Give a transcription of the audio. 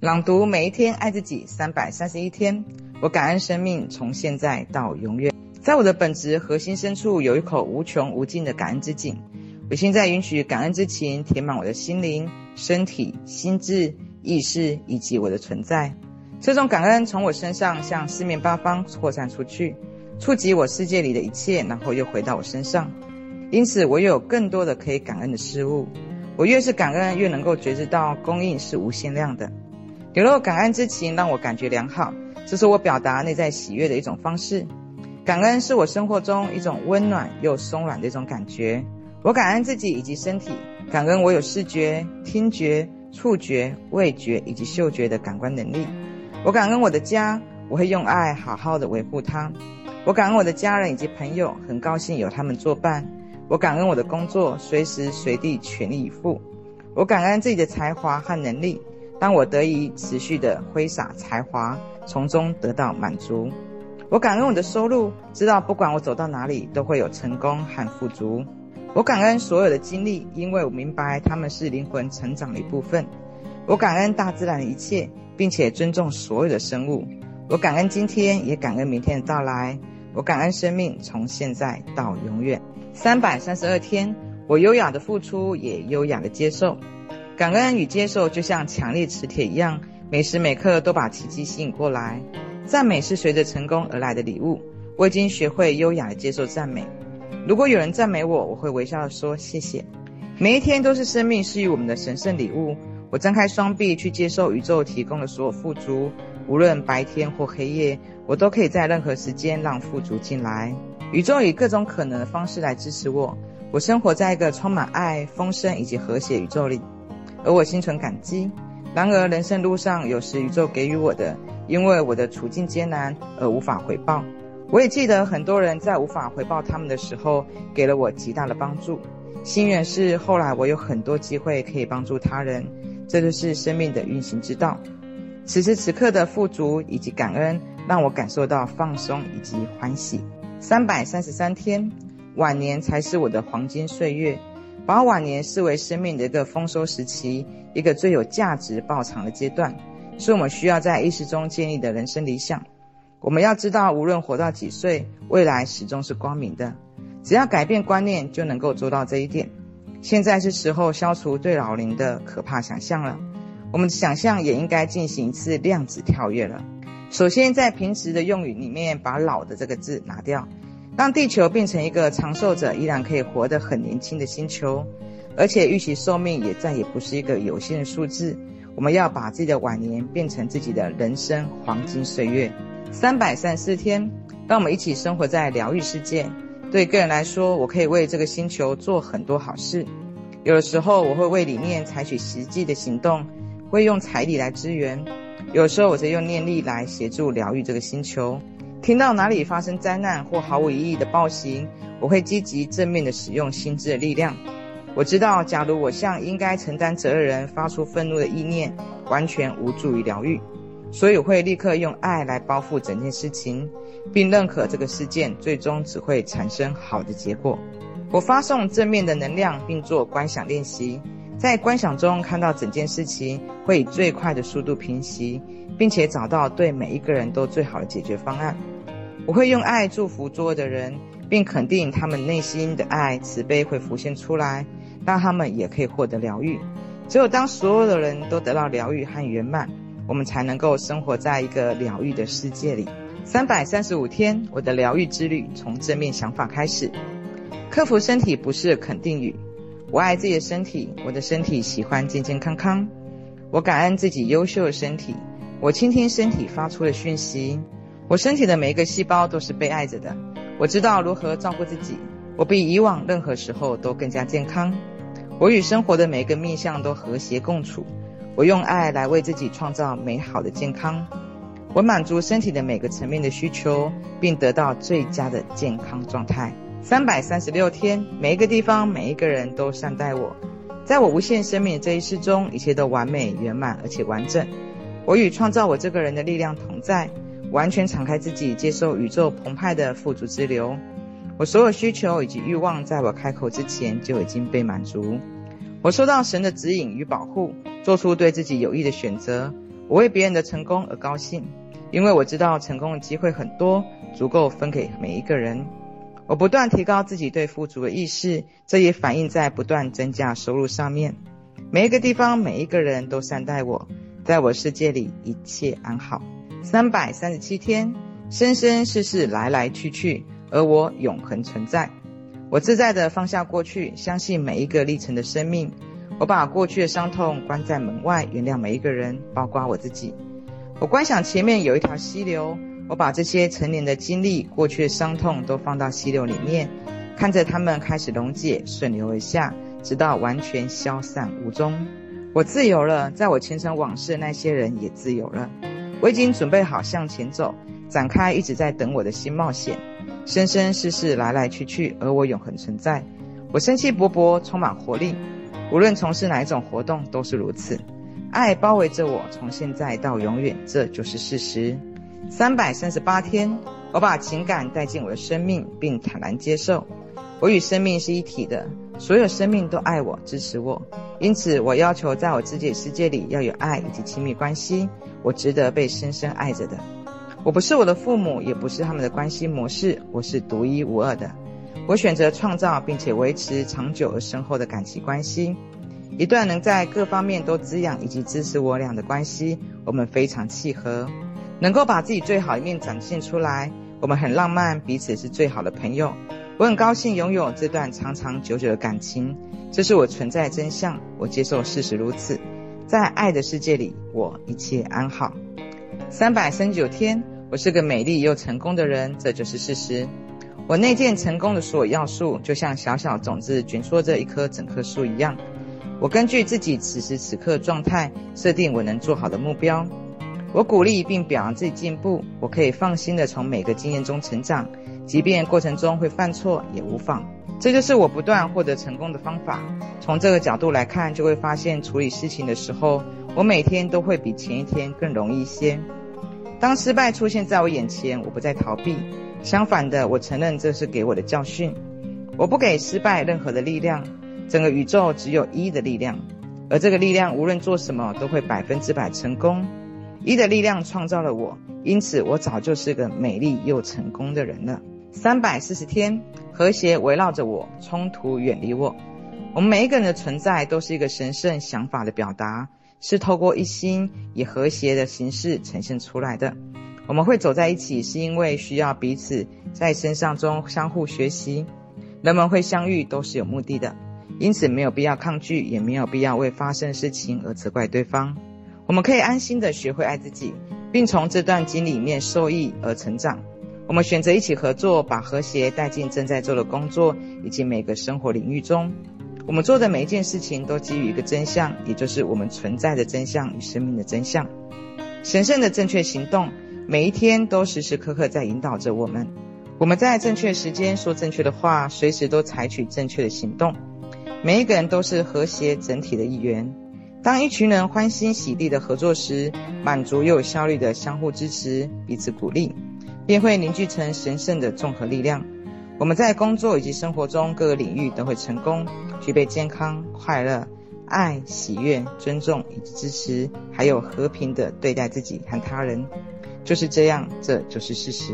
朗读每一天，爱自己三百三十一天。我感恩生命，从现在到永远。在我的本质核心深处，有一口无穷无尽的感恩之井。我现在允许感恩之情填满我的心灵、身体、心智、意识以及我的存在。这种感恩从我身上向四面八方扩散出去，触及我世界里的一切，然后又回到我身上。因此，我有更多的可以感恩的事物。我越是感恩，越能够觉知到供应是无限量的。流露感恩之情，让我感觉良好，这是我表达内在喜悦的一种方式。感恩是我生活中一种温暖又松软的一种感觉。我感恩自己以及身体，感恩我有视觉、听觉、触觉、味觉以及嗅觉的感官能力。我感恩我的家，我会用爱好好的维护它。我感恩我的家人以及朋友，很高兴有他们作伴。我感恩我的工作，随时随地全力以赴。我感恩自己的才华和能力，当我得以持续的挥洒才华，从中得到满足。我感恩我的收入，知道不管我走到哪里，都会有成功和富足。我感恩所有的经历，因为我明白他们是灵魂成长的一部分。我感恩大自然的一切。并且尊重所有的生物。我感恩今天，也感恩明天的到来。我感恩生命，从现在到永远。三百三十二天，我优雅的付出，也优雅的接受。感恩与接受就像强力磁铁一样，每时每刻都把奇迹吸引过来。赞美是随着成功而来的礼物。我已经学会优雅的接受赞美。如果有人赞美我，我会微笑的说谢谢。每一天都是生命赐予我们的神圣礼物。我张开双臂去接受宇宙提供的所有富足，无论白天或黑夜，我都可以在任何时间让富足进来。宇宙以各种可能的方式来支持我。我生活在一个充满爱、丰盛以及和谐宇宙里，而我心存感激。然而，人生路上有时宇宙给予我的，因为我的处境艰难而无法回报。我也记得很多人在无法回报他们的时候，给了我极大的帮助。幸运是，后来我有很多机会可以帮助他人。这就是生命的运行之道。此时此刻的富足以及感恩，让我感受到放松以及欢喜。三百三十三天，晚年才是我的黄金岁月。把晚年视为生命的一个丰收时期，一个最有价值报偿的阶段，是我们需要在意识中建立的人生理想。我们要知道，无论活到几岁，未来始终是光明的。只要改变观念，就能够做到这一点。现在是时候消除对老龄的可怕想象了，我们的想象也应该进行一次量子跳跃了。首先，在平时的用语里面把“老”的这个字拿掉，让地球变成一个长寿者依然可以活得很年轻的星球，而且预期寿命也再也不是一个有限的数字。我们要把自己的晚年变成自己的人生黄金岁月，三百三十四天，让我们一起生活在疗愈世界。对个人来说，我可以为这个星球做很多好事。有的时候，我会为理念采取实际的行动，会用财力来支援；有时候，我则用念力来协助疗愈这个星球。听到哪里发生灾难或毫无意义的暴行，我会积极正面的使用心智的力量。我知道，假如我向应该承担责任人发出愤怒的意念，完全无助于疗愈。所以我会立刻用爱来包覆整件事情，并认可这个事件最终只会产生好的结果。我发送正面的能量，并做观想练习，在观想中看到整件事情会以最快的速度平息，并且找到对每一个人都最好的解决方案。我会用爱祝福所有的人，并肯定他们内心的爱慈悲会浮现出来，让他们也可以获得疗愈。只有当所有的人都得到疗愈和圆满。我们才能够生活在一个疗愈的世界里。三百三十五天，我的疗愈之旅从正面想法开始。克服身体不是肯定语。我爱自己的身体，我的身体喜欢健健康康。我感恩自己优秀的身体。我倾听身体发出的讯息。我身体的每一个细胞都是被爱着的。我知道如何照顾自己。我比以往任何时候都更加健康。我与生活的每一个面向都和谐共处。我用爱来为自己创造美好的健康，我满足身体的每个层面的需求，并得到最佳的健康状态。三百三十六天，每一个地方，每一个人都善待我。在我无限生命的这一世中，一切都完美、圆满而且完整。我与创造我这个人的力量同在，完全敞开自己，接受宇宙澎湃的富足之流。我所有需求以及欲望，在我开口之前就已经被满足。我受到神的指引与保护，做出对自己有益的选择。我为别人的成功而高兴，因为我知道成功的机会很多，足够分给每一个人。我不断提高自己对富足的意识，这也反映在不断增加收入上面。每一个地方，每一个人都善待我，在我世界里一切安好。三百三十七天，生生世世来来去去，而我永恒存在。我自在地放下过去，相信每一个历程的生命。我把过去的伤痛关在门外，原谅每一个人，包括我自己。我观想前面有一条溪流，我把这些成年的经历、过去的伤痛都放到溪流里面，看着它们开始溶解、顺流而下，直到完全消散无踪。我自由了，在我前尘往事的那些人也自由了。我已经准备好向前走，展开一直在等我的新冒险。生生世世来来去去，而我永恒存在。我生气勃勃，充满活力。无论从事哪一种活动都是如此，爱包围着我，从现在到永远，这就是事实。三百三十八天，我把情感带进我的生命，并坦然接受，我与生命是一体的，所有生命都爱我、支持我。因此，我要求在我自己的世界里要有爱以及亲密关系，我值得被深深爱着的。我不是我的父母，也不是他们的关系模式，我是独一无二的。我选择创造并且维持长久而深厚的感情关系，一段能在各方面都滋养以及支持我俩的关系。我们非常契合，能够把自己最好一面展现出来。我们很浪漫，彼此是最好的朋友。我很高兴拥有这段长长久久的感情，这是我存在的真相。我接受事实如此，在爱的世界里，我一切安好。三百三十九天，我是个美丽又成功的人，这就是事实。我内建成功的所有要素，就像小小种子卷缩着一棵整棵树一样。我根据自己此时此刻状态，设定我能做好的目标。我鼓励并表扬自己进步。我可以放心的从每个经验中成长，即便过程中会犯错也无妨。这就是我不断获得成功的方法。从这个角度来看，就会发现处理事情的时候，我每天都会比前一天更容易一些。当失败出现在我眼前，我不再逃避。相反的，我承认这是给我的教训。我不给失败任何的力量。整个宇宙只有一的力量，而这个力量无论做什么都会百分之百成功。一的力量创造了我，因此我早就是个美丽又成功的人了。三百四十天，和谐围绕着我，冲突远离我。我们每一个人的存在都是一个神圣想法的表达，是透过一心以和谐的形式呈现出来的。我们会走在一起，是因为需要彼此在身上中相互学习。人们会相遇，都是有目的的，因此没有必要抗拒，也没有必要为发生事情而责怪对方。我们可以安心的学会爱自己，并从这段经里面受益而成长。我们选择一起合作，把和谐带进正在做的工作以及每个生活领域中。我们做的每一件事情都基于一个真相，也就是我们存在的真相与生命的真相。神圣的正确行动。每一天都时时刻刻在引导着我们，我们在正确时间说正确的话，随时都采取正确的行动。每一个人都是和谐整体的一员。当一群人欢欣喜地的合作时，满足又有效率的相互支持、彼此鼓励，便会凝聚成神圣的综合力量。我们在工作以及生活中各个领域都会成功，具备健康、快乐、爱、喜悦、尊重以及支持，还有和平的对待自己和他人。就是这样，这就是事实。